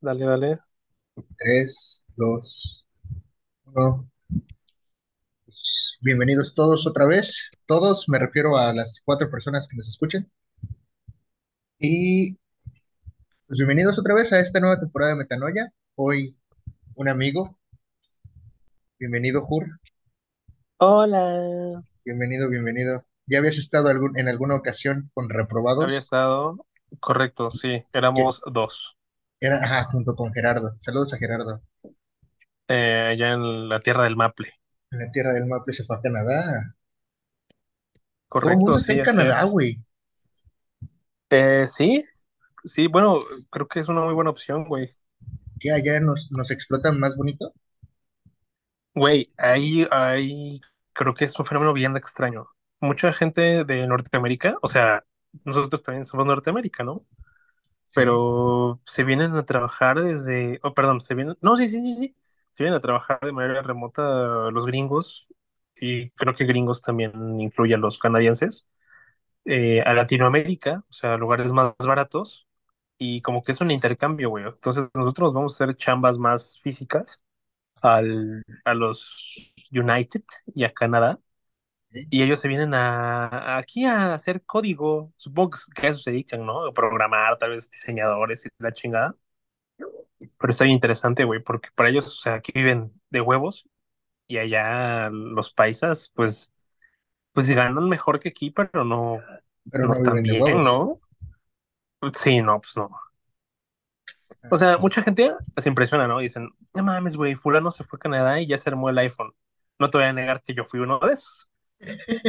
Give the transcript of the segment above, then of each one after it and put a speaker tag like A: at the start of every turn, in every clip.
A: Dale, dale.
B: Tres, dos, uno. Bienvenidos todos otra vez. Todos, me refiero a las cuatro personas que nos escuchan. Y pues bienvenidos otra vez a esta nueva temporada de Metanoia. Hoy un amigo. Bienvenido, Jur.
A: Hola.
B: Bienvenido, bienvenido. ¿Ya habías estado algún- en alguna ocasión con
A: Había
B: reprobados?
A: estado. Correcto, sí. Éramos dos.
B: Era, ajá, junto con Gerardo. Saludos a Gerardo.
A: eh, allá en la tierra del Maple.
B: En la tierra del Maple se fue a Canadá. Todo el mundo
A: Correcto,
B: está
A: sí,
B: en Canadá, güey.
A: Eh, sí, sí, bueno, creo que es una muy buena opción, güey.
B: Que allá nos, nos explotan más bonito.
A: Güey, ahí, ahí creo que es un fenómeno bien extraño. Mucha gente de Norteamérica, o sea, nosotros también somos Norteamérica, ¿no? Pero se vienen a trabajar desde, oh, perdón, se vienen, no, sí, sí, sí, sí, se vienen a trabajar de manera remota los gringos, y creo que gringos también incluye a los canadienses, eh, a Latinoamérica, o sea, lugares más baratos, y como que es un intercambio, güey. Entonces nosotros vamos a hacer chambas más físicas al, a los United y a Canadá. Y ellos se vienen a, aquí a hacer código, supongo que a eso se dedican, ¿no? A programar, tal vez diseñadores y la chingada. Pero está bien interesante, güey, porque para ellos, o sea, aquí viven de huevos y allá los paisas, pues, pues ganan mejor que aquí, pero no,
B: Pero
A: no
B: no
A: tan bien. ¿no? Sí, no, pues no. O
B: Ah,
A: sea,
B: pues,
A: mucha gente se impresiona, ¿no? Dicen, no mames, güey, fulano se fue a Canadá y ya se armó el iPhone. No te voy a negar que yo fui uno de esos.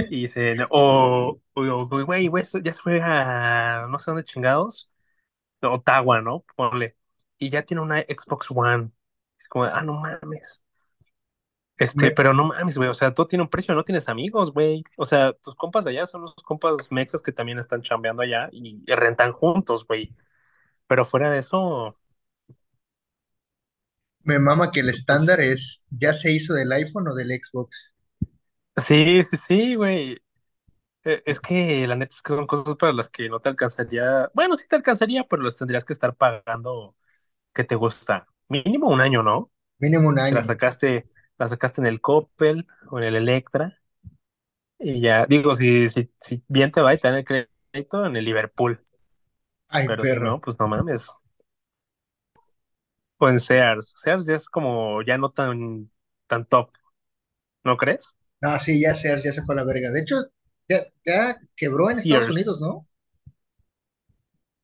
A: Y dicen, o, o, o, güey, güey, ya se fue a no sé dónde chingados, Ottawa, ¿no? Ponle. Y ya tiene una Xbox One. Es como, ah, no mames. Este, pero no mames, güey, o sea, todo tiene un precio, no tienes amigos, güey. O sea, tus compas de allá son los compas mexas que también están chambeando allá y, y rentan juntos, güey. Pero fuera de eso,
B: Me mama que el
A: pues
B: estándar es, ya se hizo del iPhone o del Xbox.
A: Sí, sí, sí, güey. Eh, Es que la neta es que son cosas para las que no te alcanzaría. Bueno, sí te alcanzaría, pero las tendrías que estar pagando. ¿Qué te gusta? Mínimo un año, ¿no?
B: Mínimo un
A: Que la
B: año.
A: sacaste, la sacaste en el Coppel o en el Electra y ya, digo, si, si, si bien te va y te dan el crédito en el Liverpool.
B: Ay,
A: Pero si
B: perro.
A: no, pues no mames. O en Sears. Sears ya es como ya no tan, tan top, ¿no crees?
B: No, sí, ya Sears ya se fue a la verga. De hecho, ya, ya quebró en Estados Unidos. ¿no?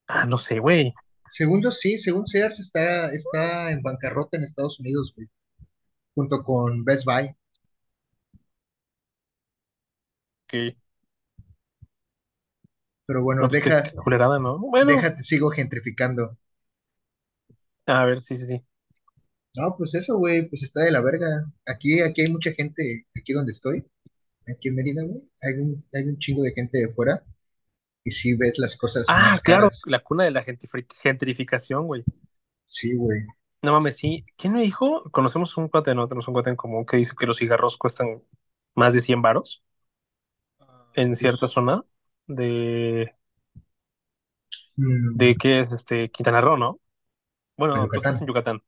A: Ah, no sé, güey.
B: Según yo, sí, según Sears está, está en bancarrota en Estados Unidos, güey, junto con Best Buy.
A: Que,
B: Pero bueno,
A: no, pues qué,
B: deja,
A: qué culerada, ¿no? Bueno,
B: déjate, sigo gentrificando.
A: a ver, sí, sí, sí.
B: No, pues eso, güey, pues está de la verga. Aquí, aquí hay mucha gente, aquí donde estoy, aquí en Mérida, güey, hay un, hay un chingo de gente de fuera y sí ves las cosas
A: Ah,
B: más
A: claro,
B: caras.
A: la cuna de la gentrifi- gentrificación, güey.
B: Sí, güey.
A: No mames, sí. ¿Quién me dijo? Conocemos un cuate, no tenemos un cuate en común que dice que los cigarros cuestan más de 100 varos
B: Ah,
A: en cierta zona de, de
B: mm,
A: qué es este Quintana Roo, ¿no? Bueno, en
B: Yucatán.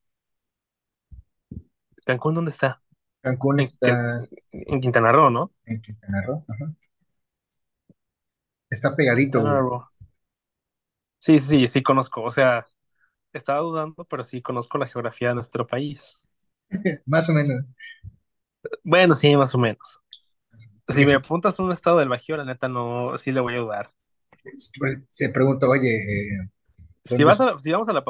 A: ¿Cancún dónde está?
B: Cancún
A: En,
B: está
A: en Quintana Roo, ¿no?
B: en Quintana Roo. Ajá. Está pegadito,
A: Quintana
B: güey.
A: Roo. Sí, sí, sí, conozco. O sea, estaba dudando, pero sí conozco la geografía de nuestro país.
B: Más o menos.
A: Bueno, sí, más o menos. Si me apuntas a un estado del Bajío, la neta no, sí le voy a dudar.
B: se pregunta, oye, eh,
A: Si
B: ¿dónde
A: vas a la- si vamos a la,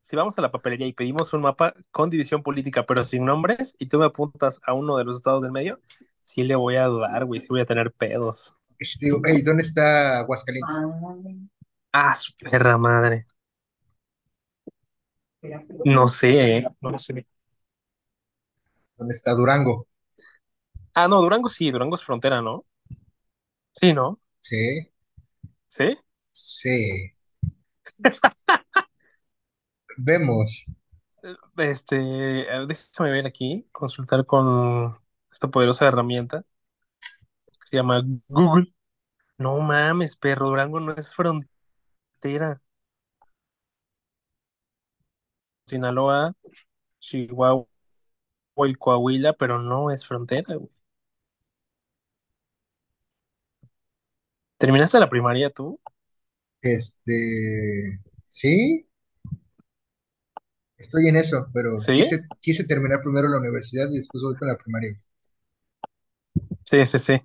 A: si vamos a la papelería y pedimos un mapa con división política, pero sin nombres, y tú me apuntas a uno de los estados del medio, sí le voy a dudar, güey, sí voy a tener pedos.
B: Digo, hey, ¿dónde está Aguascalientes?
A: Ah, su perra madre. No sé, eh, no sé.
B: ¿Dónde está Durango?
A: Ah, no, Durango sí, Durango es frontera, ¿no? Sí, ¿no?
B: Sí,
A: Sí.
B: sí. Vemos.
A: Este, déjame ver aquí, consultar con esta poderosa herramienta que se llama Google. No mames, perro, Durango no es frontera. Sinaloa, Chihuahua y Coahuila, pero no es frontera, güey. ¿Terminaste la primaria tú?
B: Este, sí, estoy en eso, pero
A: Sí,
B: quise, quise terminar primero la universidad y después voy con la primaria.
A: sí, sí, sí.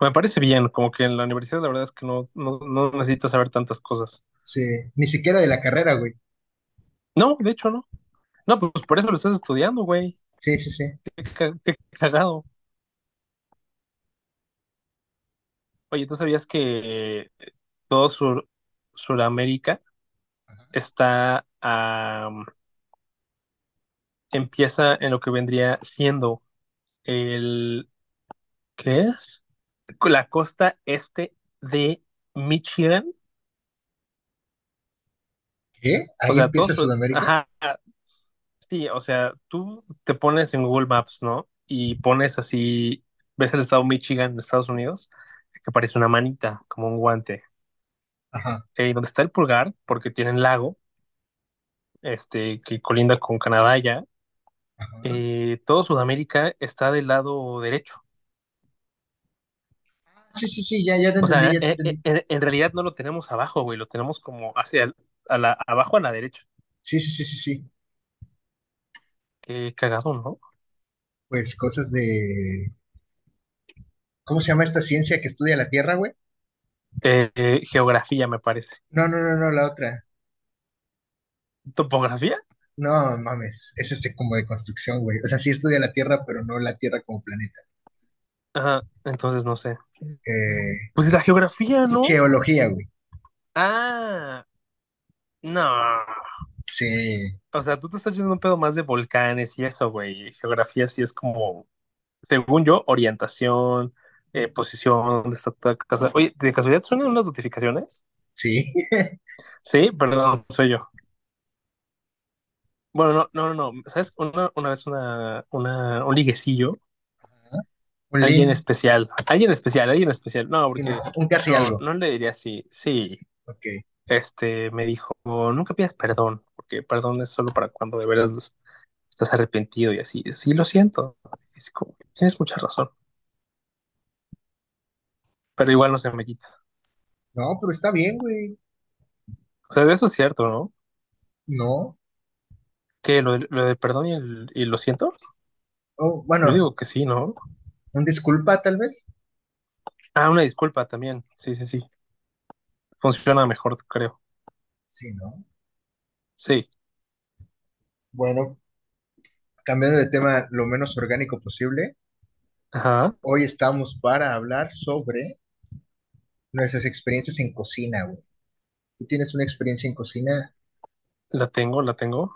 A: Me parece bien, como que en la universidad la verdad es que no, no, no necesitas saber tantas cosas.
B: Sí, ni siquiera de la carrera, güey.
A: No, de hecho no. No, pues por eso lo estás estudiando, güey.
B: Sí, sí, sí.
A: Qué, qué cagado. Oye, ¿tú sabías que todo Sur, Suramérica está, am, empieza en lo que vendría siendo el, ¿qué es? La costa este de Michigan.
B: ¿Qué?
A: O
B: Ahí
A: sea, todo
B: empieza
A: su,
B: Sudamérica.
A: ajá, sí, o sea, tú te pones en Google Maps, ¿no? Y pones así, ves el estado Michigan en Estados Unidos, que parece una manita, como un guante.
B: Ajá,
A: Eh, donde está el pulgar, porque tienen lago, este, que colinda con Canadá ya, eh, todo Sudamérica está del lado derecho.
B: Sí, sí, sí, ya, ya te
A: O
B: entendí,
A: sea,
B: ya te
A: e- e-
B: entendí.
A: en, en realidad no lo tenemos abajo, güey, lo tenemos como hacia el- a la, abajo a la derecha.
B: Sí, sí, sí, sí, sí.
A: Qué cagado, ¿no?
B: Pues cosas de... ¿Cómo se llama esta ciencia que estudia la Tierra, güey?
A: Eh, eh, geografía, me parece.
B: No, no, no, no, la otra.
A: ¿Topografía?
B: No, mames, es este como de construcción, güey. O sea, sí estudia la Tierra, pero no la Tierra como planeta.
A: Ajá, entonces no sé.
B: Eh,
A: Pues la geografía, ¿no?
B: geología, güey.
A: Ah, no.
B: Sí,
A: O sea, tú te estás yendo un pedo más de volcanes y eso, güey. Geografía sí es como, según yo, orientación, eh, posición, dónde está tu casa. Oye, ¿de casualidad suenan unas notificaciones?
B: sí.
A: Sí, perdón, soy yo. Bueno, no, no, no, no. ¿Sabes? Una, una vez una, una, un liguecillo,
B: Un
A: alguien
B: link,
A: especial, alguien especial, alguien especial. No, porque
B: un casi
A: no,
B: algo.
A: no le diría así. Sí,
B: Ok.
A: este, me dijo, nunca pidas perdón, porque perdón es solo para cuando de veras estás arrepentido y así. Sí, lo siento. Así como, tienes mucha razón, pero igual no se me quita.
B: No, pero está bien, güey.
A: O sea, de eso es cierto, ¿no?
B: No.
A: Que lo, de- lo del perdón y, el, y lo siento,
B: Oh,
A: yo
B: bueno,
A: digo que sí, ¿no?
B: un disculpa, tal vez.
A: Ah, una disculpa también. Sí, sí, sí. Funciona mejor, creo.
B: Sí, ¿no?
A: Sí.
B: Bueno, cambiando de tema lo menos orgánico posible,
A: Ajá.
B: hoy estamos para hablar sobre nuestras experiencias en cocina, güey. Tú tienes una experiencia en cocina
A: La tengo, la tengo. O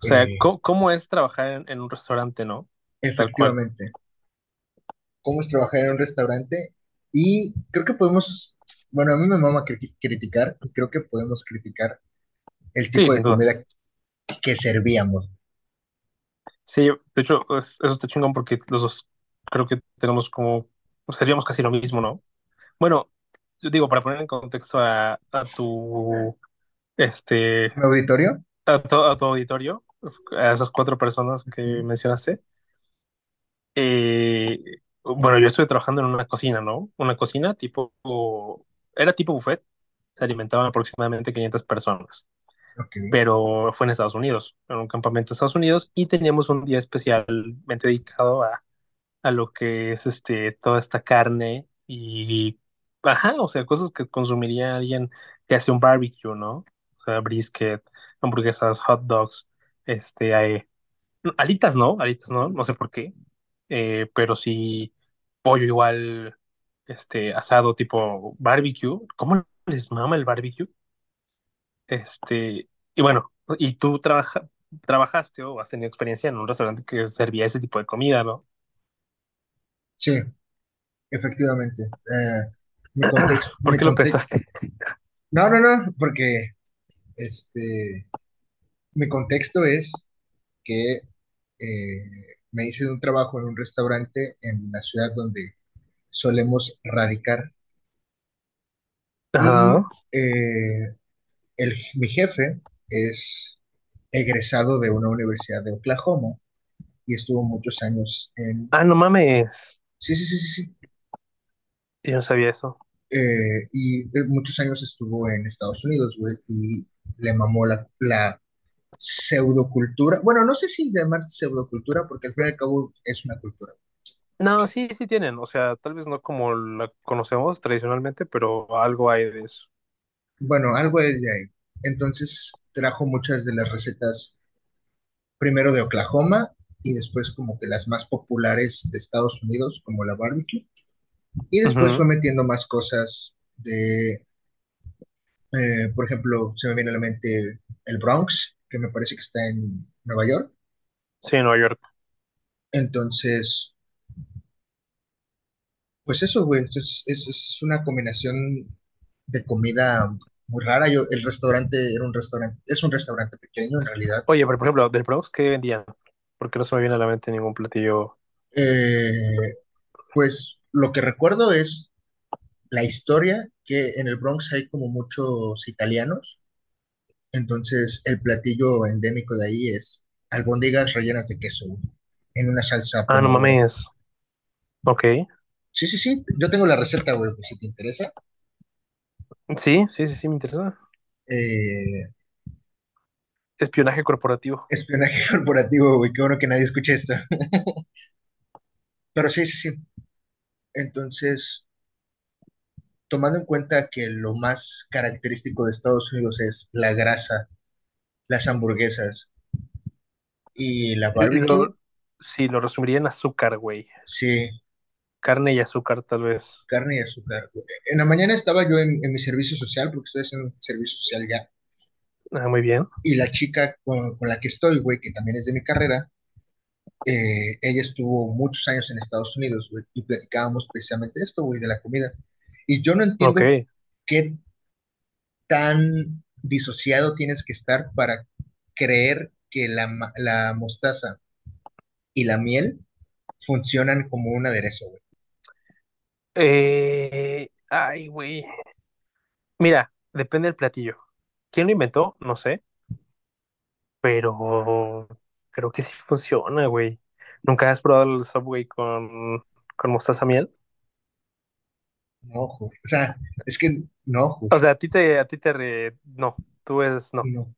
A: sea,
B: eh,
A: ¿cómo, cómo es trabajar en, en un restaurante, no?
B: Efectivamente, cómo es trabajar en un restaurante y creo que podemos, bueno, a mí me mama cri- criticar y creo que podemos criticar el
A: Sí,
B: tipo de
A: duda.
B: comida que servíamos.
A: Sí, de hecho, es- eso está chingón porque los dos creo que tenemos como, seríamos casi lo mismo, ¿no? Bueno, digo, para poner en contexto a, a tu, este,
B: ¿Mi auditorio?
A: a tu, a tu auditorio, a esas cuatro personas que mencionaste, eh, bueno, yo estuve trabajando en una cocina, ¿no? Una cocina tipo, era tipo buffet, se alimentaban aproximadamente 500 personas.
B: Ok,
A: pero fue en Estados Unidos, en un campamento en Estados Unidos, y teníamos un día especialmente dedicado a, a lo que es este, toda esta carne y, ajá, o sea, cosas que consumiría alguien que hace un barbecue, ¿no? O sea, brisket, hamburguesas, hot dogs, este, hay- alitas, ¿no? Alitas, ¿no? No sé por qué, eh, pero sí, pollo igual, este, asado tipo barbecue. ¿Cómo les mama el barbecue? Este, y bueno, y tú trabaja, trabajaste o has tenido experiencia en un restaurante que servía ese tipo de comida, ¿no?
B: sí, efectivamente. Eh, mi contexto,
A: ¿Por
B: mi
A: qué lo pensaste?
B: no, no, no, porque este, mi contexto es que eh, me hice de un trabajo en un restaurante en la ciudad donde solemos radicar y eh, el, mi jefe es egresado de una universidad de Oklahoma y estuvo muchos años en...
A: Ah, no mames.
B: Sí, sí, sí, sí, sí.
A: Yo no sabía eso.
B: Eh, y eh, muchos años estuvo en Estados Unidos, güey, y le mamó la, la pseudocultura. Bueno, no sé si llamar pseudocultura, porque al fin y al cabo es una cultura.
A: No, sí, sí tienen. O sea, tal vez no como la conocemos tradicionalmente, pero algo hay de eso.
B: Bueno, algo es de ahí. Entonces trajo muchas de las recetas, primero de Oklahoma y después como que las más populares de Estados Unidos, como la barbecue. Y después fue metiendo más cosas de, eh, por ejemplo, se me viene a la mente el Bronx, que me parece que está en Nueva York.
A: Sí, Nueva York.
B: Entonces, pues eso, güey, entonces es, es una combinación de comida muy rara. Yo, el restaurante era un restaurante, es un restaurante pequeño en realidad.
A: Oye, pero por ejemplo, del Bronx, ¿qué vendían? Porque no se me viene a la mente ningún platillo.
B: Eh, pues lo que recuerdo es la historia que en el Bronx hay como muchos italianos, entonces el platillo endémico de ahí es albóndigas rellenas de queso en una salsa
A: Ah, no mames. Ok.
B: Sí, sí, sí, yo tengo la receta, güey, si te interesa.
A: Sí, sí, sí, sí, me interesa.
B: Eh,
A: Espionaje corporativo.
B: espionaje corporativo, güey, qué bueno que nadie escuche esto. Pero sí, sí, sí. Entonces, tomando en cuenta que lo más característico de Estados Unidos es la grasa, las hamburguesas y la barbecue,
A: Lo, sí, lo resumiría en azúcar, güey.
B: sí,
A: Carne y azúcar, tal vez.
B: carne y azúcar. güey. En la mañana estaba yo en, en mi servicio social, porque estoy haciendo un servicio social ya,
A: Ah, muy bien.
B: y la chica con, con la que estoy, güey, que también es de mi carrera, eh, ella estuvo muchos años en Estados Unidos, güey, y platicábamos precisamente esto, güey, de la comida. Y yo no entiendo qué tan disociado tienes que estar para creer que la, la mostaza y la miel funcionan como un aderezo, güey.
A: Eh, ay, güey. Mira, depende del platillo. ¿Quién lo inventó? No sé, pero creo que sí funciona, güey. ¿Nunca has probado el Subway con, con mostaza miel?
B: No, güey. O sea, es que no, güey.
A: O sea, a ti te, a ti te re... No, tú es no,
B: No.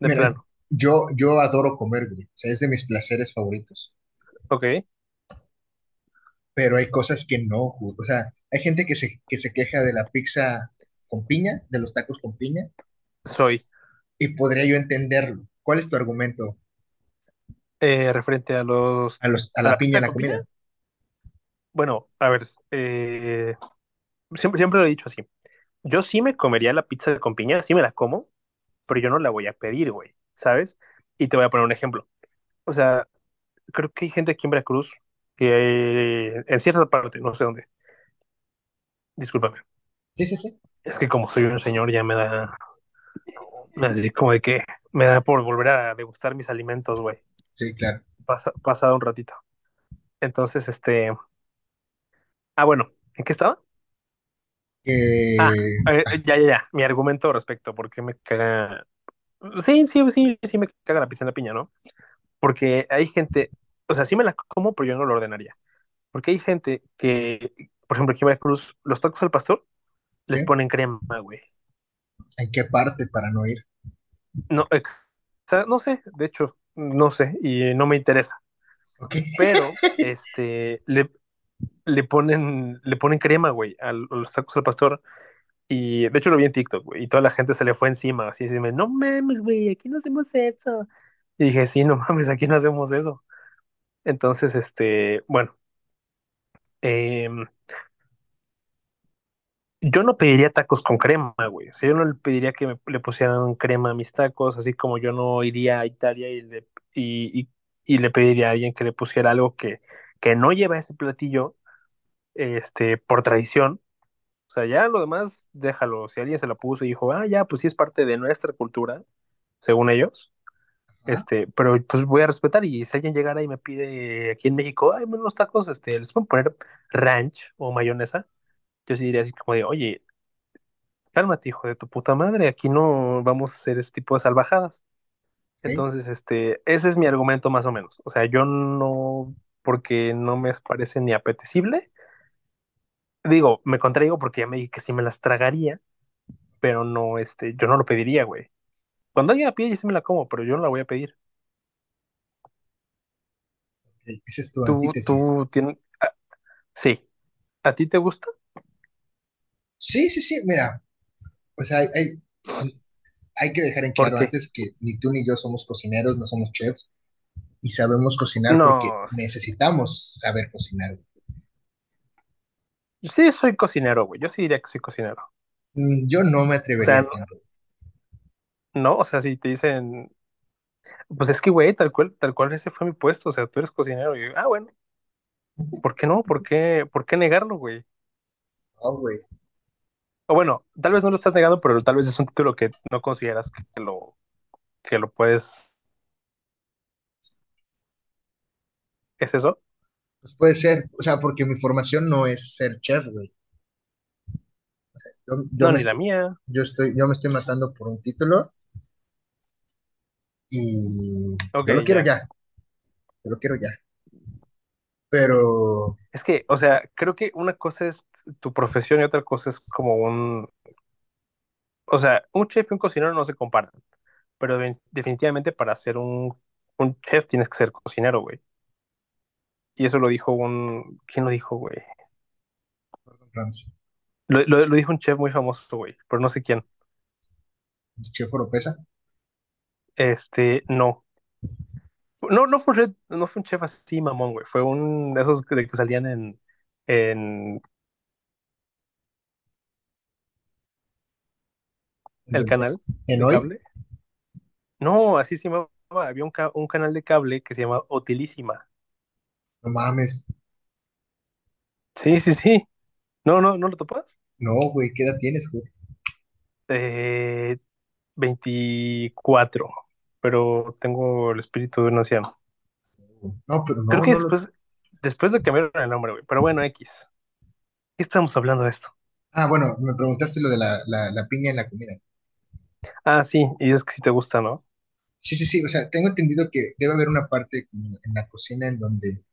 A: de
B: Mira,
A: plano.
B: yo, yo adoro comer, güey. O sea, es de mis placeres favoritos.
A: Ok,
B: Pero hay cosas que no, güey. O sea, hay gente que se, que se queja de la pizza con piña, de los tacos con piña,
A: soy
B: y podría yo entenderlo. ¿Cuál es tu argumento
A: eh, referente a los...
B: a los, a
A: ¿A
B: la piña en la comida?
A: Bueno, a ver, eh, siempre, siempre lo he dicho así. Yo sí me comería la pizza con piña, sí me la como, pero yo no la voy a pedir, güey, ¿sabes? Y te voy a poner un ejemplo. O sea, creo que hay gente aquí en Veracruz que en cierta parte, no sé dónde, discúlpame,
B: Sí, sí, sí.
A: es que como soy un señor ya me da, me da así como de que me da por volver a degustar mis alimentos, güey,
B: Sí, claro.
A: Pasa- pasado un ratito. Entonces, este, ah, bueno, ¿en qué estaba? Ah,
B: Eh,
A: eh,
B: ah,
A: eh, ya, ya, ya, mi argumento respecto, porque me caga, sí, sí, sí, sí me caga la pizza en la piña, ¿no? Porque hay gente, o sea, sí me la como, pero yo no lo ordenaría. Porque hay gente que, por ejemplo, aquí en Veracruz, los tacos al pastor les ponen crema, güey.
B: ¿En qué parte para no ir?
A: No, ex- no sé, de hecho, no sé, y no me interesa. Pero, este, le, le ponen, le ponen crema, güey, a los tacos al pastor. Y de hecho lo vi en TikTok, güey, y toda la gente se le fue encima, así, así, no mames, güey, aquí no hacemos eso. Y dije, sí, no mames, aquí no hacemos eso. Entonces, este, bueno, em, yo no pediría tacos con crema, güey. O sea, yo no le pediría que me, le pusieran crema a mis tacos, así como yo no iría a Italia y le, y, y- y le pediría a alguien que le pusiera algo que, que no lleva ese platillo, este, por tradición. O sea, ya lo demás, déjalo. Si alguien se lo puso y dijo, ah, ya, pues sí es parte de nuestra cultura, según ellos.
B: Ajá.
A: Este, pero pues voy a respetar y si alguien llegara y me pide aquí en México, ay, unos tacos, este, les pueden poner ranch o mayonesa, yo sí diría así como de, oye, cálmate, hijo de tu puta madre, aquí no vamos a hacer ese tipo de salvajadas. Entonces, este, ese es mi argumento más o menos. O sea, yo no, porque no me parece ni apetecible. Digo, me contraigo porque ya me dije que sí me las tragaría, pero no, este, yo no lo pediría, güey. Cuando alguien la pide, yo sí me la como, pero yo no la voy a pedir.
B: Esa es tu
A: Tú,
B: antítesis.
A: tú tienes, sí. ¿A ti te gusta?
B: Sí, sí, sí, mira, pues hay, hay, hay que dejar en
A: ¿Por
B: claro antes que ni tú ni yo somos cocineros, no somos chefs, y sabemos cocinar porque necesitamos saber cocinar.
A: sí soy cocinero, güey. Yo sí diría que soy cocinero.
B: Mm, Yo no me
A: O sea,
B: atrevería tanto.
A: no, o sea, si te dicen, pues es que, güey, tal cual, tal cual ese fue mi puesto, o sea, tú eres cocinero. Y yo, ah, bueno, ¿por qué no? ¿Por qué, por qué negarlo, güey?
B: No, güey.
A: O bueno, tal vez no lo estás negando, pero tal vez es un título que no consideras que lo, que lo puedes, ¿es eso?
B: Pues puede ser, o sea, porque mi formación no es ser chef, güey. Yo, yo
A: No,
B: me
A: ni la mía.
B: yo estoy, yo me estoy matando por un título y
A: Ok,
B: yo lo quiero
A: ya.
B: ya, yo lo quiero ya. Pero,
A: Es que, o sea, creo que una cosa es tu profesión y otra cosa es como un, o sea, un chef y un cocinero no se comparan, pero de- definitivamente para ser un, un chef tienes que ser cocinero, güey. Y eso lo dijo un, ¿quién lo dijo, güey?
B: Ramsay,
A: Lo, lo, lo dijo un chef muy famoso, güey, pero no sé quién.
B: chef Oropesa,
A: Este, no. No, no fue no fue un chef así, mamón, güey. Fue un de esos que, que salían en, en el canal
B: en
A: de
B: hoy,
A: cable. No, así se llamaba. Había un, ca- un canal de cable que se llama Utilísima.
B: no mames,
A: Sí, sí, sí. No, no, ¿no lo topas?
B: no, güey, ¿qué edad tienes, güey?
A: Eh, 24, pero tengo el espíritu de un anciano.
B: No, pero
A: Creo
B: no,
A: que
B: no lo...
A: después, después le cambiaron el nombre, güey. Pero bueno, X. ¿Qué estamos hablando de esto?
B: Ah, bueno, me preguntaste lo de la, la, la piña en la comida.
A: Ah, sí, y es que sí te gusta, ¿no?
B: Sí, sí, sí, o sea, tengo entendido que debe haber una parte en la cocina en donde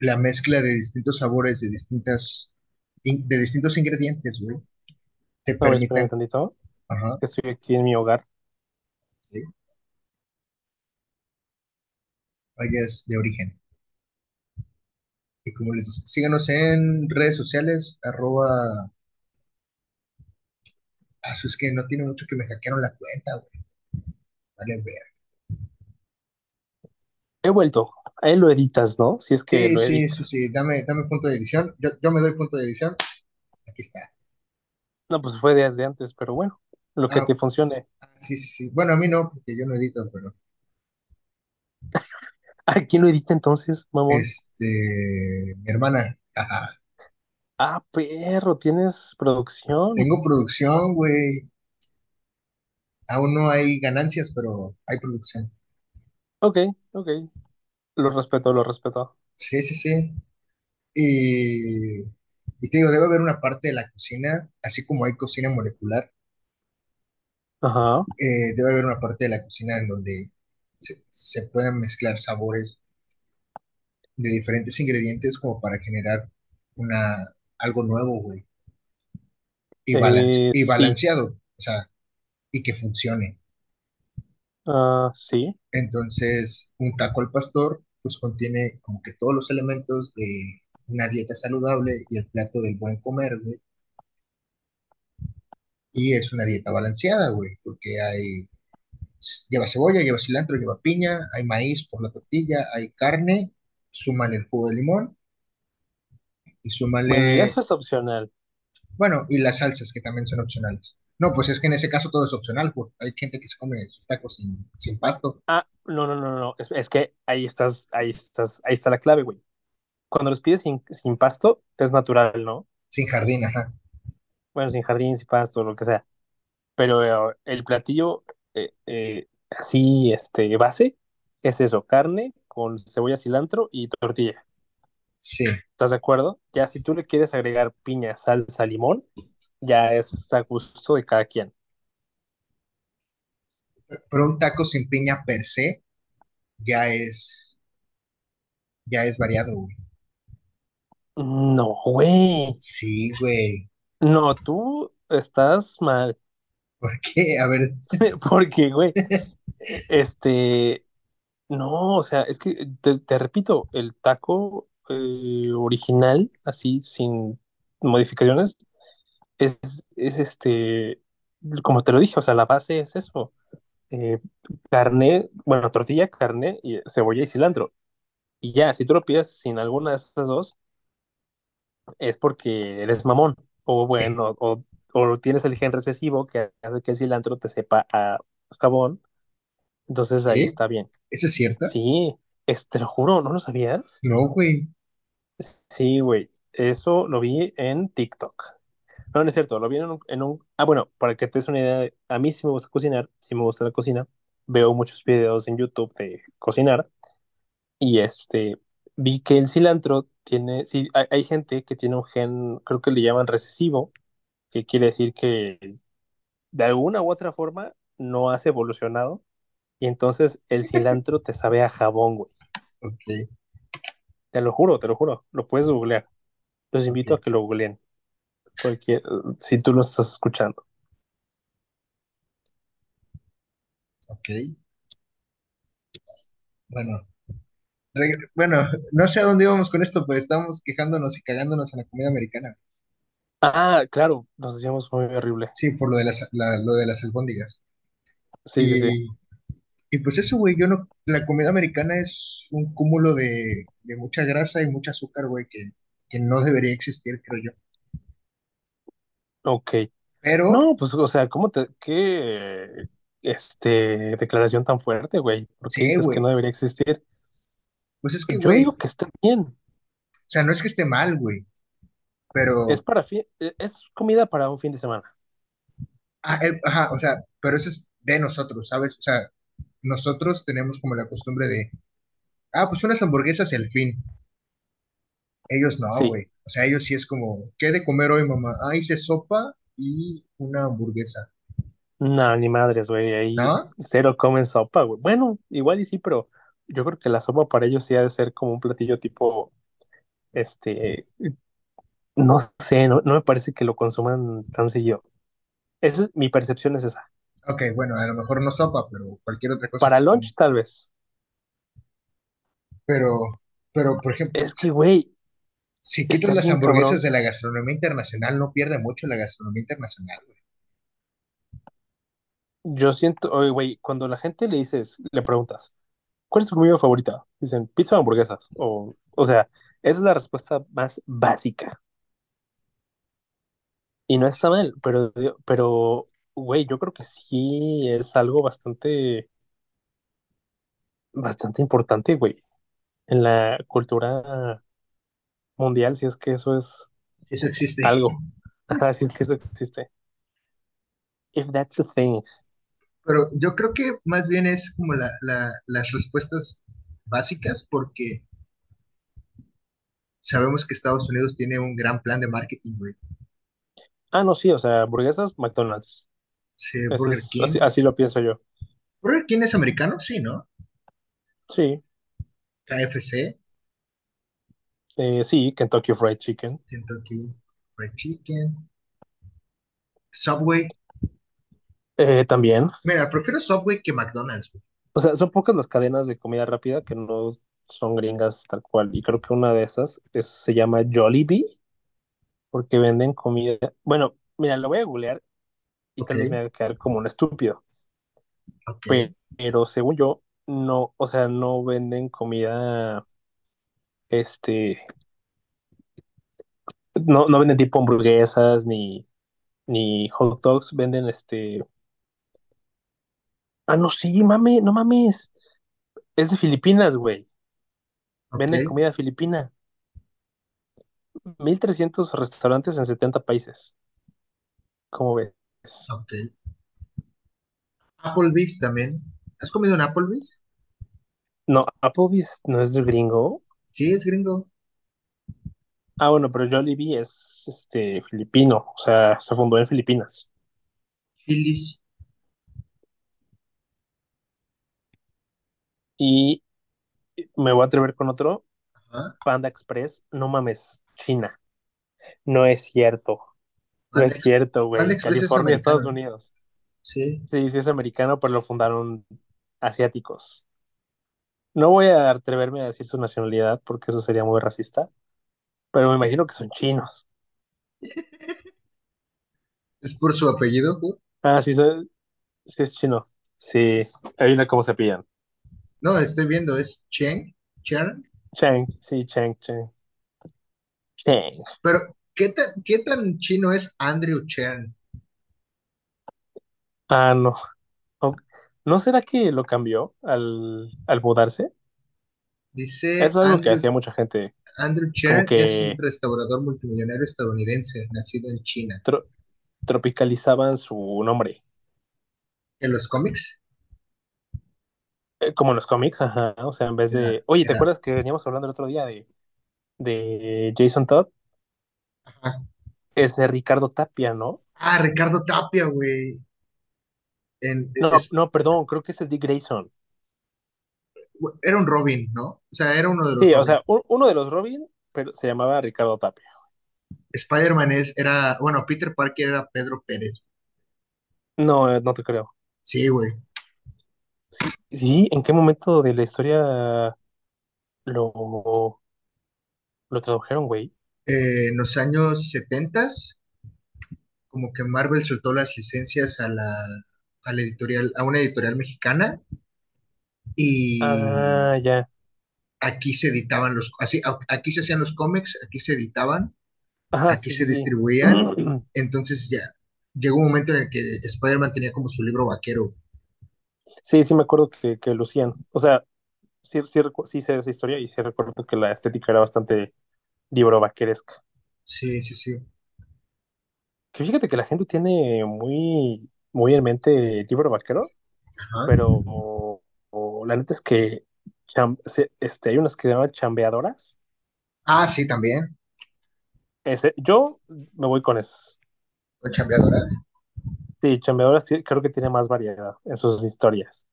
B: la mezcla de distintos sabores, de distintas, in- de distintos ingredientes, güey, te
A: ver, espérame
B: permitan,
A: tantito. Es
B: ajá,
A: que estoy aquí en mi hogar.
B: sí, de origen. Y como les digo, síganos en redes sociales, arroba, eso es que no tiene mucho que me hackearon la cuenta, güey, vale, ver.
A: He vuelto. Ahí lo editas, ¿no? Si es que
B: Sí,
A: lo
B: sí, sí, sí, dame, dame punto de edición, yo, yo me doy punto de edición, aquí está.
A: No, pues fue desde antes, pero bueno, lo que
B: Ah,
A: te funcione.
B: ah, sí, sí, sí, bueno, a mí no, porque yo no edito, pero,
A: ¿A quién lo edita entonces, mamón?
B: este, mi hermana, ajá,
A: Ah, perro, tienes producción.
B: tengo producción, güey, aún no hay ganancias, pero hay producción.
A: Ok, ok. Lo respeto, lo respeto.
B: Sí, sí, sí. Y, y te digo, debe haber una parte de la cocina, así como hay cocina molecular,
A: Ajá.
B: eh, debe haber una parte de la cocina en donde se, se puedan mezclar sabores de diferentes ingredientes como para generar una, algo nuevo, güey, y, balance,
A: Eh,
B: y
A: sí.
B: balanceado, o sea, y que funcione.
A: Ah, sí.
B: Entonces, un taco al pastor, pues contiene como que todos los elementos de una dieta saludable y el plato del buen comer, güey. Y es una dieta balanceada, güey, porque hay, lleva cebolla, lleva cilantro, lleva piña, hay maíz por la tortilla, hay carne, súmale el jugo de limón y
A: Bueno,
B: súmale,
A: eso es opcional.
B: bueno, y las salsas que también son opcionales. No, pues es que en ese caso todo es opcional, güey. Hay gente que se come sus tacos sin, sin pasto,
A: Ah, no, no, no, no. Es, es que ahí estás, ahí estás, ahí está la clave, güey. Cuando los pides sin, sin pasto, es natural, ¿no?
B: sin jardín, ajá.
A: Bueno, sin jardín, sin pasto, lo que sea. Pero eh, el platillo eh, eh, así, este, base, es eso, carne con cebolla, cilantro y tortilla.
B: Sí,
A: ¿Estás de acuerdo? Ya si tú le quieres agregar piña, salsa, limón, ya es a gusto de cada quien.
B: Pero un taco sin piña per se ya es, ya es variado, güey.
A: No, güey.
B: Sí, güey.
A: No, tú estás mal.
B: ¿Por qué? A ver,
A: Porque, güey, este, no, o sea, es que te, te repito, el taco eh, original, así, sin modificaciones, es, es este, como te lo dije, o sea, la base es eso. eh, carne, bueno, tortilla, carne, y cebolla y cilantro. Y ya, si tú lo pides sin alguna de esas dos, es porque eres mamón. O bueno, o, o tienes el gen recesivo que hace que el cilantro te sepa a jabón. Entonces ahí
B: ¿qué?
A: está bien.
B: ¿Eso es cierto?
A: Sí, es, te lo juro, ¿no lo sabías?
B: No, güey.
A: Sí, güey. Eso lo vi en TikTok. No, no es cierto, lo vi en un, en un... Ah, bueno, para que te des una idea, de- a mí sí me gusta cocinar, sí me gusta la cocina. Veo muchos videos en YouTube de cocinar y este, vi que el cilantro tiene, sí, hay, hay gente que tiene un gen, creo que le llaman recesivo, que quiere decir que de alguna u otra forma no has evolucionado y entonces el cilantro te sabe a jabón, güey.
B: Ok,
A: Te lo juro, te lo juro, lo puedes googlear. Los invito a que lo googleen, cualquier, si tú lo estás escuchando.
B: ok. Bueno, bueno, no sé a dónde íbamos con esto, pues estamos quejándonos y cagándonos en la comida americana.
A: Ah, claro, nos decíamos muy horrible.
B: Sí, por lo de las, la- lo de las albóndigas.
A: Sí, sí, sí.
B: Y, y pues eso, güey, yo no, la comida americana es un cúmulo de, de mucha grasa y mucho azúcar, güey, que, que no debería existir, creo yo.
A: Ok.
B: Pero,
A: No, pues, o sea, ¿cómo te, qué, este, declaración tan fuerte, güey? ¿Por qué
B: sí,
A: dices que no debería existir?
B: pues es que,
A: Yo
B: güey,
A: digo que está bien.
B: o sea, no es que esté mal, güey,
A: Es
B: pero,
A: para fin, es comida para un fin de semana.
B: ah, el- ajá, o sea, pero eso es de nosotros, ¿sabes? O sea, nosotros tenemos como la costumbre de, ah, pues unas hamburguesas el fin. Ellos no,
A: Sí.
B: güey. O sea, ellos sí es como, ¿qué de comer hoy, mamá? Ah, hice sopa y una hamburguesa.
A: No, ni madres, güey. Ahí
B: ¿No?
A: cero comen sopa, güey. Bueno, igual y sí, pero yo creo que la sopa para ellos sí ha de ser como un platillo tipo, este, no sé, no, no me parece que lo consuman tan seguido. Esa es, mi percepción es esa.
B: Ok, bueno, a lo mejor no sopa, pero cualquier otra cosa
A: Para lunch, tal vez.
B: Pero, pero, por ejemplo,
A: Es que, güey,
B: si quitas las hamburguesas
A: cabrón.
B: de la gastronomía internacional, no pierde mucho la gastronomía internacional, güey.
A: Yo siento, oye, güey, cuando la gente le dices, le preguntas, ¿cuál es tu comida favorita? Dicen, pizza o hamburguesas. O, o sea, esa es la respuesta más básica. Y no está mal, pero, pero, güey, yo creo que sí es algo bastante, bastante importante, güey, en la cultura mundial, si es que eso es
B: Eso existe.
A: algo. Ajá, si es que eso existe. If that's a thing.
B: Pero yo creo que más bien es como la, la- las respuestas básicas, porque sabemos que Estados Unidos tiene un gran plan de marketing, güey.
A: Ah, no, sí, o sea, hamburguesas, McDonald's.
B: Sí,
A: Eso
B: Burger
A: es, así,
B: King.
A: así lo pienso yo.
B: ¿Burger King es americano? Sí, ¿no?
A: Sí,
B: KFC,
A: eh, sí, Kentucky Fried Chicken.
B: Kentucky Fried Chicken, Subway.
A: Eh, también.
B: Mira, prefiero Subway que McDonald's.
A: O sea, son pocas las cadenas de comida rápida que no son gringas tal cual. Y creo que una de esas es- se llama Jollibee, porque venden comida. Bueno, mira, lo voy a googlear y
B: Ok,
A: tal vez me haga quedar como un estúpido. Pero según yo, no, o sea, no venden comida, este, no, no venden tipo hamburguesas ni, ni hot dogs, venden este. Ah, no, sí, mame, no mames. Es de Filipinas, güey.
B: ok,
A: Venden comida filipina. 1300 restaurantes en 70 países. ¿Cómo ves?
B: ok. Applebee's también. ¿Has comido en Applebee's?
A: No, Applebee's no es de gringo.
B: Sí, es gringo.
A: Ah, bueno, pero Jollibee es este filipino, o sea, se fundó en Filipinas.
B: Chili's.
A: Y me voy a atrever con otro.
B: Ajá.
A: Panda Express, no mames, China. No es cierto. No
B: Panda,
A: es cierto, güey.
B: Es
A: California, Estados. Unidos.
B: Sí.
A: Sí, sí es americano, pero lo fundaron asiáticos. No voy a atreverme a decir su nacionalidad porque eso sería muy racista, pero me imagino que son chinos.
B: ¿Es por su apellido?
A: Ah, sí, soy- sí es chino. Sí, hay una cómo se pillan.
B: No, estoy viendo, es Cheng, Cheng.
A: Cheng, sí, Cheng, Cheng. Cheng.
B: Pero, ¿qué tan, qué tan chino es Andrew Cheng?
A: Ah, no. ¿No será que lo cambió al, al mudarse?
B: Dice
A: Eso es algo que hacía mucha gente,
B: Andrew
A: como
B: Cheng es un
A: que
B: restaurador multimillonario estadounidense, nacido en China.
A: tro- tropicalizaban su nombre.
B: En los cómics,
A: Eh, como en los cómics, ajá. O sea, en vez
B: era,
A: de. Oye, ¿te
B: era,
A: acuerdas que veníamos hablando el otro día de, de Jason Todd?
B: ajá.
A: Es de Ricardo Tapia, ¿no?
B: Ah, Ricardo Tapia, güey. En-
A: No,
B: es-
A: no, perdón, creo que es el Dick Grayson.
B: era un Robin, ¿no? O sea, era uno de los
A: Sí, o sea, un- uno de los Robin, pero se llamaba Ricardo Tapia.
B: Spider-Man es, era, bueno, Peter Parker era Pedro Pérez.
A: No, eh, no te creo.
B: Sí, güey.
A: Sí, sí, ¿en qué momento de la historia lo, lo tradujeron, güey?
B: Eh, en los años 70, como que Marvel soltó las licencias a la, a la editorial, a una editorial mexicana y
A: Ah, ya.
B: aquí se editaban los, así, aquí se hacían los cómics, aquí se editaban,
A: Ajá,
B: aquí
A: sí,
B: se
A: sí,
B: distribuían, entonces ya llegó un momento en el que Spider-Man tenía como su libro vaquero.
A: Sí, sí me acuerdo que, que lucían. O sea, sí, sí, sí sé esa historia y sí recuerdo que la estética era bastante libro vaqueresca.
B: Sí, sí, sí.
A: Que fíjate que la gente tiene muy, muy en mente el libro vaquero,
B: Ajá.
A: pero o- o la neta es que cham- este, hay unas que se llaman chambeadoras.
B: Ah, sí, también,
A: Ese, yo me voy con esas.
B: con chambeadoras.
A: Sí, chambeadoras creo que tiene más variedad en sus historias.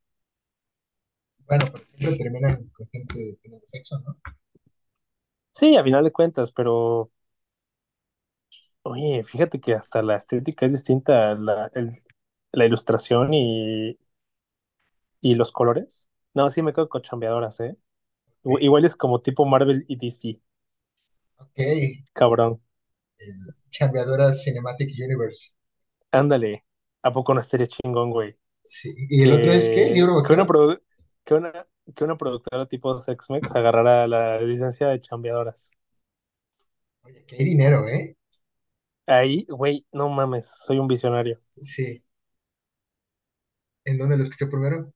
B: Bueno, por ejemplo, terminan con gente teniendo sexo, ¿no?
A: Sí, a final de cuentas, pero oye, fíjate que hasta la estética es distinta, la, el- la ilustración y, y los colores. No, sí me quedo con chambeadoras, ¿eh? Igual es como tipo Marvel y DC,
B: ok. El
A: cabrón.
B: chambeadoras Cinematic Universe.
A: Ándale, ¿a poco no estaría chingón, güey?
B: Sí. ¿Y el otro es qué? ¿Libro
A: que una, que una, que una productora tipo Sex-Mex agarrara la licencia de chambeadoras.
B: Oye, que hay dinero, ¿eh?
A: Ahí, güey, no mames, soy un visionario.
B: Sí. ¿En dónde lo escuché primero?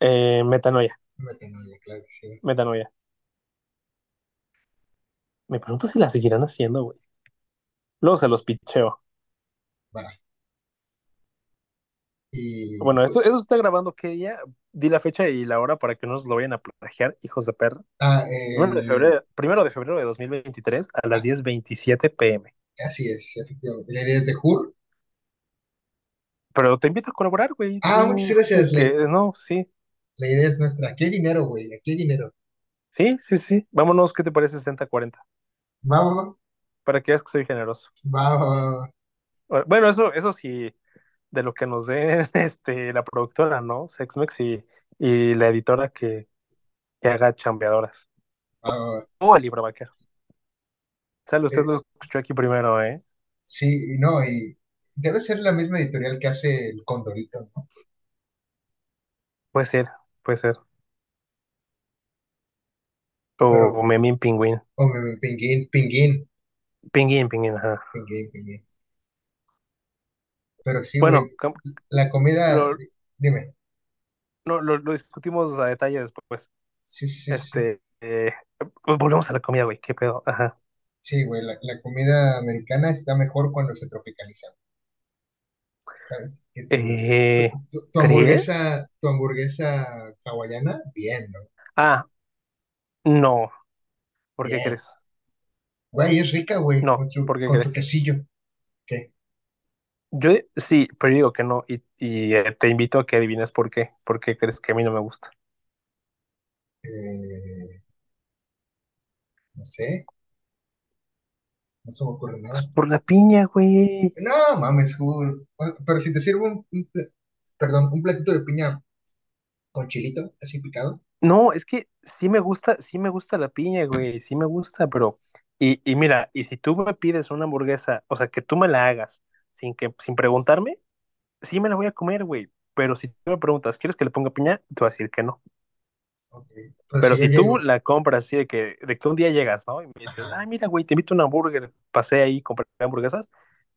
A: Eh, metanoia,
B: Metanoia, claro que sí.
A: metanoia. Me pregunto si la seguirán haciendo, güey. Luego se los picheo.
B: Va. Y
A: Bueno,
B: pues,
A: esto, eso está grabando qué día. Di la fecha y la hora para que no nos lo vayan a plagiar, hijos de perra.
B: ah,
A: Primero de
B: el,
A: febrero, primero de febrero de 2023 a las
B: ah,
A: 10:27 pm.
B: así es, efectivamente. La idea es de Hur.
A: Pero te invito a colaborar, güey.
B: Ah, muchas gracias.
A: que no, sí.
B: la idea es nuestra. Aquí hay dinero, güey. Aquí hay dinero.
A: Sí, sí, sí. Vámonos, ¿qué te parece 60-40?
B: Va, va,
A: Para que veas que soy generoso.
B: va, va, va.
A: Bueno, eso, eso sí, de lo que nos dé este, la productora, ¿no? Sexmex y, y la editora que, que haga chambeadoras.
B: va, va, va.
A: O el libro vaquero. Sale, usted
B: Eh,
A: lo escuchó aquí primero, ¿eh?
B: sí, y no, y debe ser la misma editorial que hace el Condorito, ¿no?
A: Puede ser, puede ser.
B: Pero,
A: O Memín Pingüín.
B: o me- Pinguín, Pinguín,
A: Pinguín, Pinguín, ajá.
B: Pinguín, Pinguín. Pero sí, güey.
A: Bueno, cam-
B: La comida,
A: lo,
B: dime.
A: no, lo, lo discutimos a detalle después.
B: Sí, sí, sí, sí.
A: Este, eh, volvemos a la comida, güey, qué pedo. Ajá.
B: Sí, güey, la, la comida americana está mejor cuando se tropicaliza, tu, tu,
A: Eh,
B: hamburguesa, tu hamburguesa hawaiana, bien, ¿no?
A: Ah, no. ¿Por qué crees?
B: Güey, es rica, güey,
A: No,
B: con su,
A: ¿por qué
B: con su quesillo. ¿Qué?
A: Yo sí, pero digo que no, y, y, eh, te invito a que adivines por qué. ¿Por qué crees que a mí no me gusta?
B: Eh, no sé, no se me ocurre
A: Pues
B: nada.
A: por la piña, güey.
B: No, mames, Pero si te sirvo un, perdón, un platito de piña con chilito, así picado.
A: No, es que sí me gusta, sí me gusta la piña, güey, sí me gusta, pero, y, y mira, y si tú me pides una hamburguesa, o sea, que tú me la hagas sin que, sin preguntarme, sí me la voy a comer, güey, pero si tú me preguntas, ¿quieres que le ponga piña? Te voy a decir que no.
B: Ok. Pero si
A: Pero
B: ya
A: si tú la compras así de que, de que un día llegas, ¿no? Y me dices,
B: ajá,
A: ay, mira, güey, te invito a una hamburger, pasé ahí, compré hamburguesas,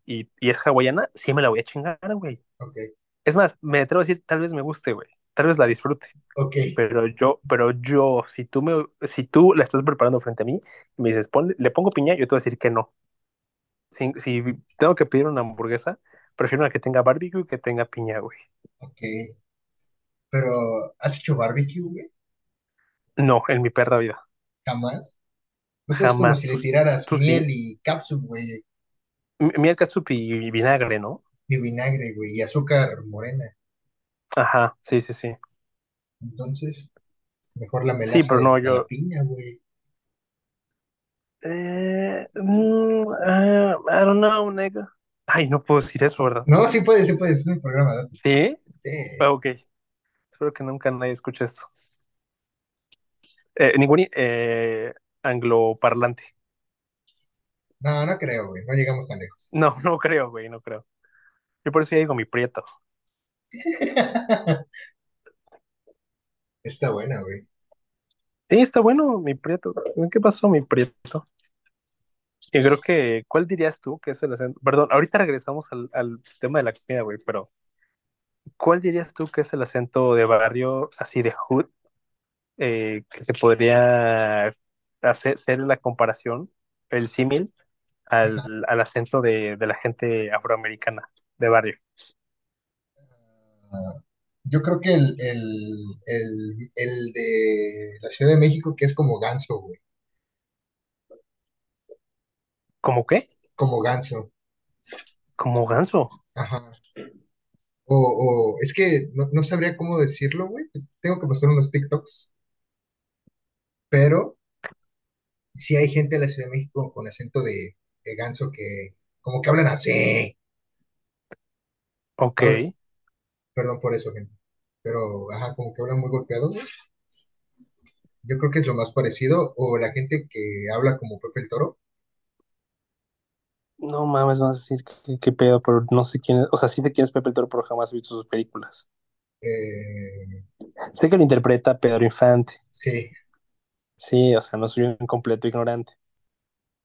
A: y, y es hawaiana, sí me la voy a chingar, güey.
B: ok,
A: Es más, me atrevo a decir, tal vez me guste, güey, tal vez la disfrute.
B: ok,
A: Pero yo, pero yo, si tú me, si tú la estás preparando frente a mí y me dices, ponle, le pongo piña, yo te voy a decir que no. Si, si tengo que pedir una hamburguesa, prefiero una que tenga barbecue que tenga piña, güey.
B: ok. Pero, ¿has hecho barbecue, güey?
A: No, en mi perra vida.
B: Jamás. Pues es como
A: Jamás.
B: si le tiraras miel y cápsula, güey,
A: Miel catsup y vinagre, ¿no?
B: y vinagre, güey, y azúcar morena.
A: Ajá, sí, sí, sí.
B: Entonces, mejor la
A: Sí,
B: melaza
A: pero
B: de,
A: no,
B: la
A: yo.
B: piña, güey.
A: Eh, mm, ah, I don't know, nigga. Ay, no puedo decir eso, ¿verdad?
B: No, sí puede, sí puede, es un programa, date.
A: Sí.
B: Sí.
A: Ah, ok. Espero que nunca nadie escuche esto. Eh, ningún eh, angloparlante.
B: No, no creo, güey, no llegamos tan lejos.
A: No, no creo, güey, no creo. Yo por eso ya digo mi prieto.
B: Está buena, güey.
A: Sí, está bueno, mi prieto. ¿Qué pasó, mi prieto? Yo creo que, ¿cuál dirías tú que es el acento? Perdón, ahorita regresamos al, al tema de la comida, güey, pero ¿cuál dirías tú que es el acento de barrio así de hood eh, que se podría hacer ser la comparación, el símil al, al acento de, de la gente afroamericana de barrio?
B: Ah, yo creo que el, el, el, el de la Ciudad de México, que es como ganso, güey.
A: ¿Cómo qué?
B: Como ganso.
A: Como ganso.
B: Ajá. O, o es que no, no sabría cómo decirlo, güey. Tengo que pasar unos TikToks, pero sí hay gente de la Ciudad de México con acento de, de ganso que como que hablan así,
A: Ok.
B: ¿sabes? Perdón por eso, gente. Pero, ajá, como que hablan muy golpeado, güey. Yo creo que es lo más parecido. O la gente que habla como Pepe el Toro.
A: No mames, vas a decir qué, qué pedo, pero no sé quién es. O sea, sí sé quién es Pepe el Toro, pero jamás he visto sus películas.
B: eh,
A: Sé que lo interpreta Pedro Infante.
B: sí.
A: Sí, o sea, no soy un completo ignorante.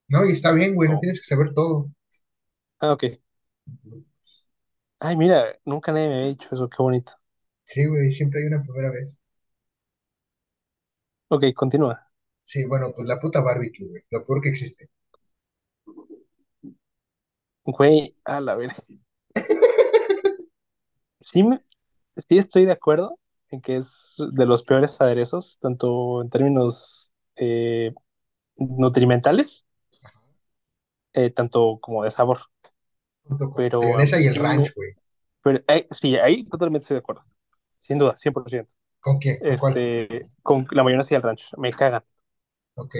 B: No, y está bien, güey, no tienes que saber todo.
A: Ah, ok. Ay, mira, nunca nadie me había dicho eso, qué bonito.
B: Sí, güey, siempre hay una primera vez.
A: Ok, continúa.
B: Sí, bueno, pues la puta barbecue, güey, lo peor que existe.
A: Güey, a la ver. Sí, me- sí estoy de acuerdo que es de los peores aderezos, tanto en términos eh, nutrimentales, eh, tanto como de sabor. Pero a mí
B: mayonesa y el ranch, güey.
A: Pero, eh, sí, ahí totalmente estoy de acuerdo. Sin duda, 100%.
B: ¿Con qué? ¿Con cuál?
A: Este, con la mayonesa y el ranch, me cagan.
B: Ok.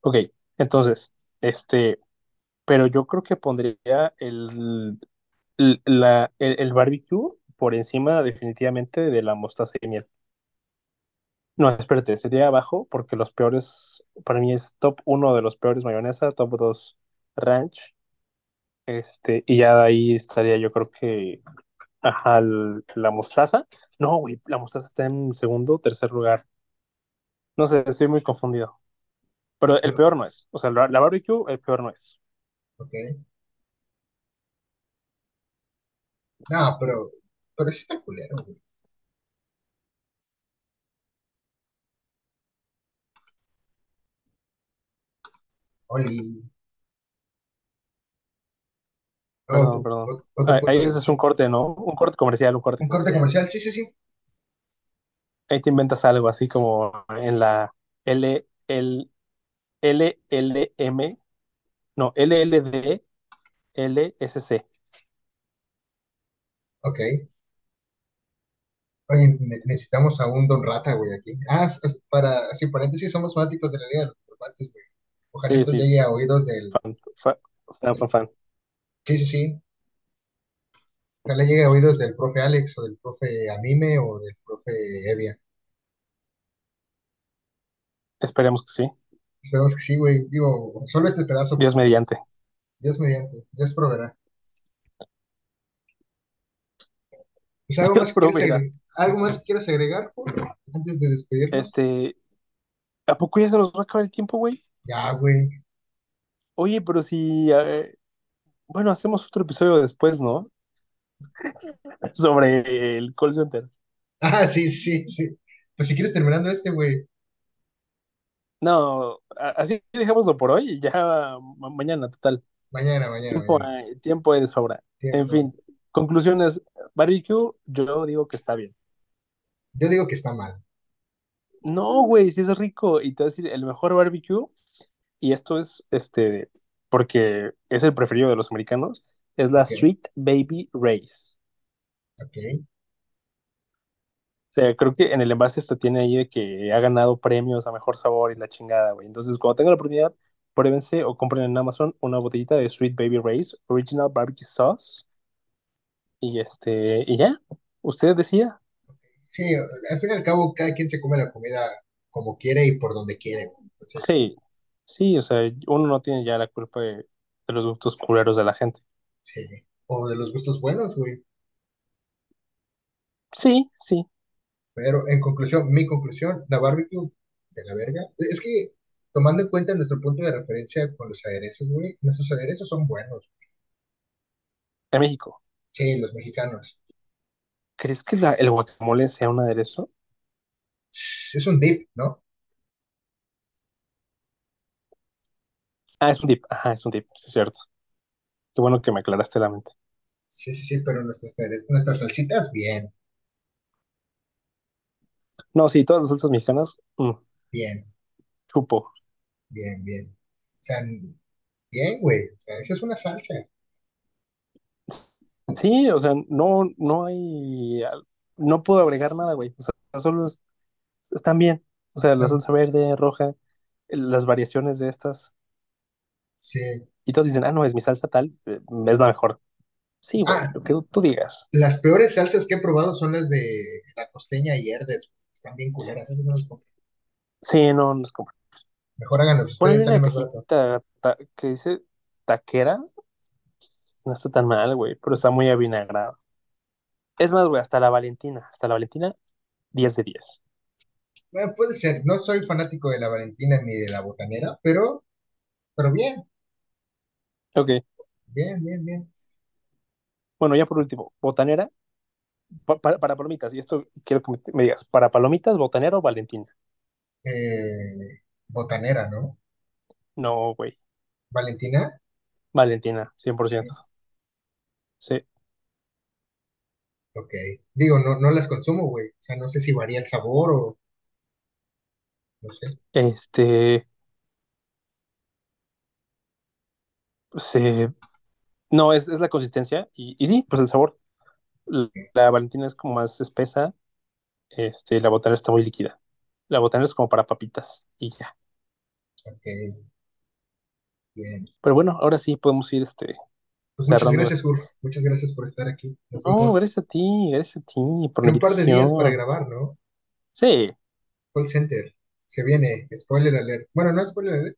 A: Ok, entonces, este, pero yo creo que pondría el, el- la, el, el barbecue por encima definitivamente de la mostaza y miel. No, espérate, sería abajo porque los peores, para mí es top uno de los peores mayonesa, top 2 ranch, este, y ya ahí estaría yo creo que, ajá, la mostaza. No, güey, la mostaza está en segundo, tercer lugar. No sé, estoy muy confundido. Pero el peor no es. O sea, la, la barbecue, el peor no es.
B: ok. No, pero, pero sí está culero, güey. Oli.
A: Perdón, perdón.
B: ot- otro
A: Ahí, ahí
B: punto de
A: ese es un corte, ¿no? Un corte comercial, un corte
B: Un corte
A: comercial.
B: sí, sí, sí.
A: Ahí te inventas algo así como en la L, L, L, L, M, no, L, L, D, L, S, C.
B: Ok. Oye, ne- necesitamos a un Don Rata, güey, aquí. Ah, para, así, paréntesis, somos fanáticos de la Liga de los Formatos, güey. Ojalá
A: Sí,
B: esto
A: sí,
B: llegue a oídos del...
A: fan, fa- fan, fan, fan.
B: Sí, sí, sí. Ojalá llegue a oídos del profe Alex o del profe Amime o del profe Evia.
A: Esperemos que sí.
B: Esperemos que sí, güey. Digo, solo este pedazo,
A: Dios mediante.
B: Dios mediante, Dios proveerá. Pues algo
A: Dios
B: más
A: proveerá.
B: Algo más que quieras agregar, Julio, antes de despedirnos.
A: Este, ¿a poco ya se nos va a acabar el tiempo, güey?
B: Ya, güey.
A: Oye, pero si, eh, bueno, hacemos otro episodio después, ¿no? Sobre el call center.
B: Ah, sí, sí, sí. Pues si quieres terminando este, güey.
A: No, así dejémoslo por hoy y ya ma- mañana, total.
B: Mañana, mañana,
A: Tiempo
B: mañana.
A: hay, tiempo hay de sobra. En fin, conclusiones. Barbecue, yo digo que está bien.
B: Yo digo que está mal.
A: No, güey, si es rico. Y te voy a decir, el mejor barbecue, y esto es, este, porque es el preferido de los americanos, es la
B: Ok,
A: Sweet Baby Race.
B: ok.
A: O sea, creo que en el envase hasta tiene ahí de que ha ganado premios a mejor sabor y la chingada, güey. Entonces, cuando tengan la oportunidad, pruébense o compren en Amazon una botellita de Sweet Baby Race Original Barbecue Sauce. Y este, y ya, usted decía.
B: Sí, al fin y al cabo, cada quien se come la comida como quiere y por donde quiere, güey. Entonces,
A: Sí, sí, o sea, uno no tiene ya la culpa de, de los gustos culeros de la gente.
B: sí. O de los gustos buenos, güey.
A: Sí, sí.
B: Pero en conclusión, mi conclusión, la barbecue de la verga. Es que, tomando en cuenta nuestro punto de referencia con los aderezos, güey, nuestros aderezos son buenos.
A: En México,
B: Sí, los mexicanos.
A: ¿Crees que la- el guacamole sea un aderezo?
B: Es un dip, ¿no?
A: Ah, es un dip. Ajá, es un dip, sí es cierto. Qué bueno que me aclaraste la mente.
B: Sí, sí, sí, pero nuestros aderezos, nuestras salsitas, bien,
A: No, sí, todas las salsas mexicanas, mm,
B: bien,
A: chupo.
B: bien, bien. O sea, bien, güey. O sea, esa es una salsa.
A: Sí, o sea, no, no hay, no puedo agregar nada, güey. O sea, solo es- están bien. O sea, la salsa verde, roja, las variaciones de estas.
B: Sí.
A: Y todos dicen, ah, no, es mi salsa tal, eh, es la mejor. Sí, güey,
B: Ah,
A: lo que tú digas.
B: las peores salsas que he probado son las de la costeña y Herdes. Están bien culeras, esas no las compro.
A: Sí, no, no es como.
B: Mejor
A: Por ahí
B: ustedes, sale
A: una
B: más barato.
A: cajita ta- que dice taquera. No está tan mal, güey, pero está muy avinagrado. Es más, güey, hasta la Valentina. Hasta la Valentina, 10 de 10.
B: Bueno, puede ser, no soy fanático de la Valentina ni de la botanera, pero, pero bien,
A: Ok,
B: bien, bien, bien.
A: bueno, ya por último, botanera, pa- para, para palomitas, y esto quiero que me, me digas, ¿para palomitas, botanera o Valentina?
B: Eh, botanera, ¿no?
A: No, güey,
B: Valentina,
A: Valentina, 100%.
B: sí,
A: Sí,
B: ok. Digo, no, no las consumo, güey. O sea, no sé si varía el sabor o no sé.
A: este, sí, no, es, es la consistencia, y, y sí, pues el sabor. L-
B: Ok,
A: La Valentina es como más espesa, este, la botanera está muy líquida. La botanera es como para papitas, y ya.
B: ok, bien.
A: Pero bueno, ahora sí podemos ir, este,
B: Pues muchas gracias, Gur. Muchas gracias por estar aquí. Nos
A: No,
B: vemos
A: gracias a ti, gracias a ti por
B: en un par de días para grabar, ¿no?
A: Sí,
B: Call Center. Se viene, spoiler alert. Bueno, no spoiler alert,